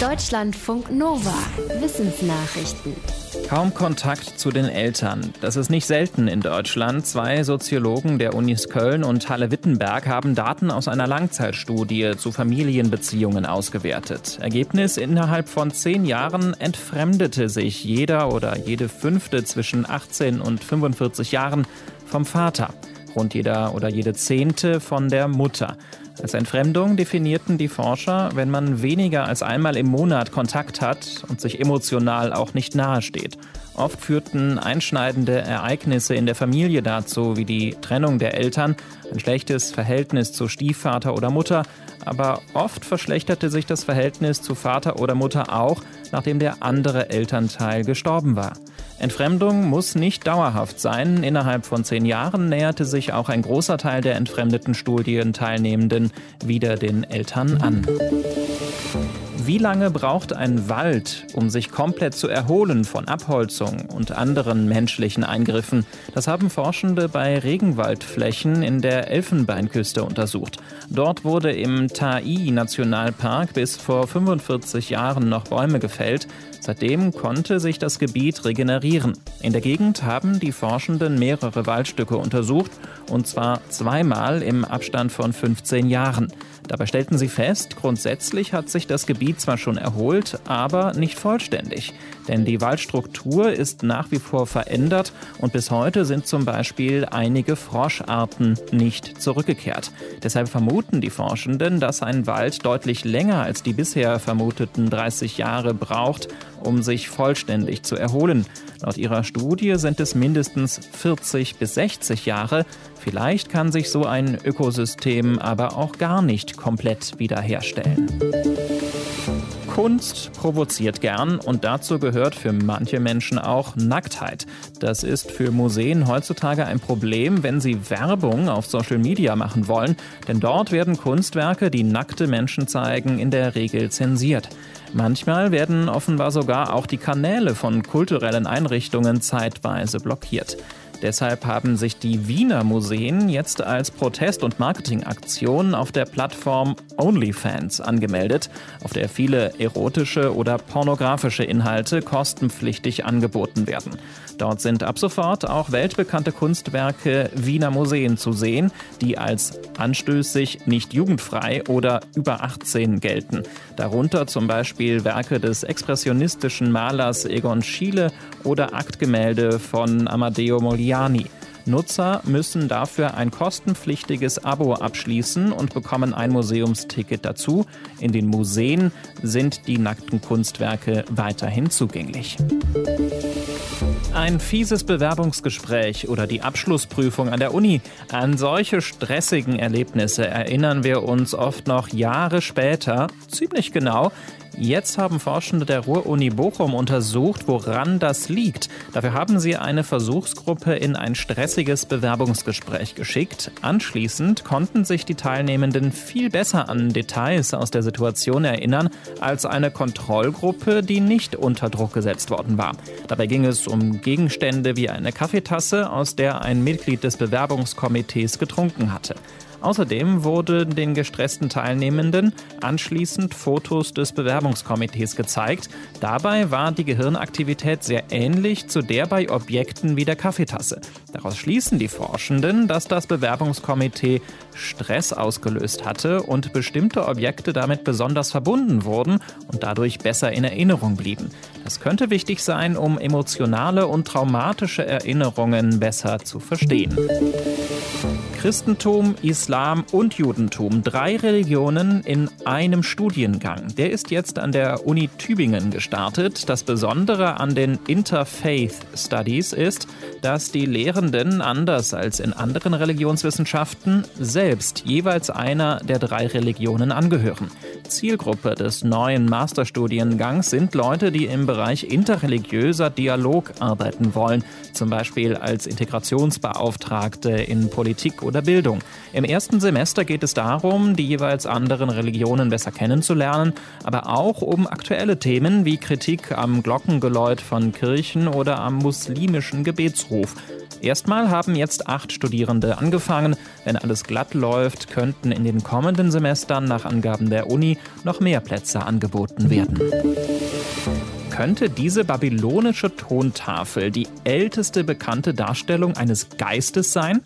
Deutschlandfunk Nova. Wissensnachrichten. Kaum Kontakt zu den Eltern. Das ist nicht selten in Deutschland. Zwei Soziologen der Unis Köln und Halle-Wittenberg haben Daten aus einer Langzeitstudie zu Familienbeziehungen ausgewertet. Ergebnis: Innerhalb von zehn Jahren entfremdete sich jeder oder jede Fünfte zwischen 18 und 45 Jahren vom Vater. Rund jeder oder jede Zehnte von der Mutter. Als Entfremdung definierten die Forscher, wenn man weniger als einmal im Monat Kontakt hat und sich emotional auch nicht nahesteht. Oft führten einschneidende Ereignisse in der Familie dazu, wie die Trennung der Eltern, ein schlechtes Verhältnis zu Stiefvater oder Mutter, aber oft verschlechterte sich das Verhältnis zu Vater oder Mutter auch, nachdem der andere Elternteil gestorben war. Entfremdung muss nicht dauerhaft sein. Innerhalb von zehn Jahren näherte sich auch ein großer Teil der entfremdeten Studienteilnehmenden wieder den Eltern an. Wie lange braucht ein Wald, um sich komplett zu erholen von Abholzung und anderen menschlichen Eingriffen? Das haben Forschende bei Regenwaldflächen in der Elfenbeinküste untersucht. Dort wurde im Tai-Nationalpark bis vor 45 Jahren noch Bäume gefällt. Seitdem konnte sich das Gebiet regenerieren. In der Gegend haben die Forschenden mehrere Waldstücke untersucht, und zwar zweimal im Abstand von 15 Jahren. Dabei stellten sie fest, grundsätzlich hat sich das Gebiet zwar schon erholt, aber nicht vollständig. Denn die Waldstruktur ist nach wie vor verändert und bis heute sind zum Beispiel einige Froscharten nicht zurückgekehrt. Deshalb vermuten die Forschenden, dass ein Wald deutlich länger als die bisher vermuteten 30 Jahre braucht, um sich vollständig zu erholen. Laut ihrer Studie sind es mindestens 40 bis 60 Jahre. Vielleicht kann sich so ein Ökosystem aber auch gar nicht komplett wiederherstellen. Kunst provoziert gern und dazu gehört für manche Menschen auch Nacktheit. Das ist für Museen heutzutage ein Problem, wenn sie Werbung auf Social Media machen wollen, denn dort werden Kunstwerke, die nackte Menschen zeigen, in der Regel zensiert. Manchmal werden offenbar sogar auch die Kanäle von kulturellen Einrichtungen zeitweise blockiert. Deshalb haben sich die Wiener Museen jetzt als Protest- und Marketingaktion auf der Plattform OnlyFans angemeldet, auf der viele erotische oder pornografische Inhalte kostenpflichtig angeboten werden. Dort sind ab sofort auch weltbekannte Kunstwerke Wiener Museen zu sehen, die als anstößig, nicht jugendfrei oder über 18 gelten. Darunter zum Beispiel Werke des expressionistischen Malers Egon Schiele oder Aktgemälde von Amadeo Modigliani. Nutzer müssen dafür ein kostenpflichtiges Abo abschließen und bekommen ein Museumsticket dazu. In den Museen sind die nackten Kunstwerke weiterhin zugänglich. Ein fieses Bewerbungsgespräch oder die Abschlussprüfung an der Uni. An solche stressigen Erlebnisse erinnern wir uns oft noch Jahre später, ziemlich genau, Jetzt haben Forschende der Ruhr-Uni Bochum untersucht, woran das liegt. Dafür haben sie eine Versuchsgruppe in ein stressiges Bewerbungsgespräch geschickt. Anschließend konnten sich die Teilnehmenden viel besser an Details aus der Situation erinnern als eine Kontrollgruppe, die nicht unter Druck gesetzt worden war. Dabei ging es um Gegenstände wie eine Kaffeetasse, aus der ein Mitglied des Bewerbungskomitees getrunken hatte. Außerdem wurden den gestressten Teilnehmenden anschließend Fotos des Bewerbungskomitees gezeigt. Dabei war die Gehirnaktivität sehr ähnlich zu der bei Objekten wie der Kaffeetasse. Daraus schließen die Forschenden, dass das Bewerbungskomitee Stress ausgelöst hatte und bestimmte Objekte damit besonders verbunden wurden und dadurch besser in Erinnerung blieben. Das könnte wichtig sein, um emotionale und traumatische Erinnerungen besser zu verstehen. Christentum, Islam und Judentum, drei Religionen in einem Studiengang. Der ist jetzt an der Uni Tübingen gestartet. Das Besondere an den Interfaith Studies ist, dass die Lehrenden anders als in anderen Religionswissenschaften selbst jeweils einer der drei Religionen angehören. Zielgruppe des neuen Masterstudiengangs sind Leute, die im Bereich interreligiöser Dialog arbeiten wollen, zum Beispiel als Integrationsbeauftragte in Politik oder Bildung. Im ersten Semester geht es darum, die jeweils anderen Religionen besser kennenzulernen, aber auch um aktuelle Themen wie Kritik am Glockengeläut von Kirchen oder am muslimischen Gebetsruf. Erstmal haben jetzt acht Studierende angefangen. Wenn alles glatt läuft, könnten in den kommenden Semestern nach Angaben der Uni noch mehr Plätze angeboten werden. Könnte diese babylonische Tontafel die älteste bekannte Darstellung eines Geistes sein?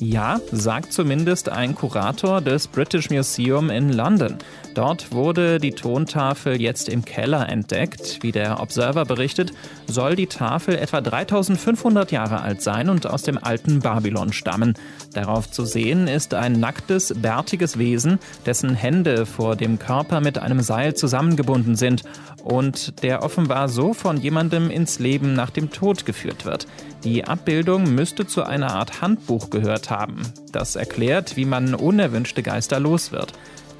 Ja, sagt zumindest ein Kurator des British Museum in London. Dort wurde die Tontafel jetzt im Keller entdeckt. Wie der Observer berichtet, soll die Tafel etwa 3500 Jahre alt sein und aus dem alten Babylon stammen. Darauf zu sehen ist ein nacktes, bärtiges Wesen, dessen Hände vor dem Körper mit einem Seil zusammengebunden sind und der offenbar so von jemandem ins Leben nach dem Tod geführt wird. Die Abbildung müsste zu einer Art Handbuch gehört haben. Das erklärt, wie man unerwünschte Geister los wird.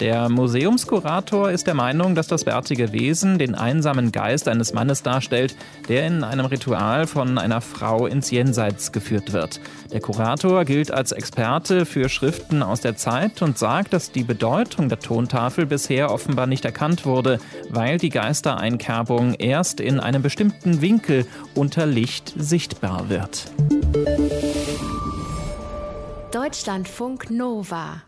Der Museumskurator ist der Meinung, dass das bärtige Wesen den einsamen Geist eines Mannes darstellt, der in einem Ritual von einer Frau ins Jenseits geführt wird. Der Kurator gilt als Experte für Schriften aus der Zeit und sagt, dass die Bedeutung der Tontafel bisher offenbar nicht erkannt wurde, weil die Geistereinkerbung erst in einem bestimmten Winkel unter Licht sichtbar wird. Deutschlandfunk Nova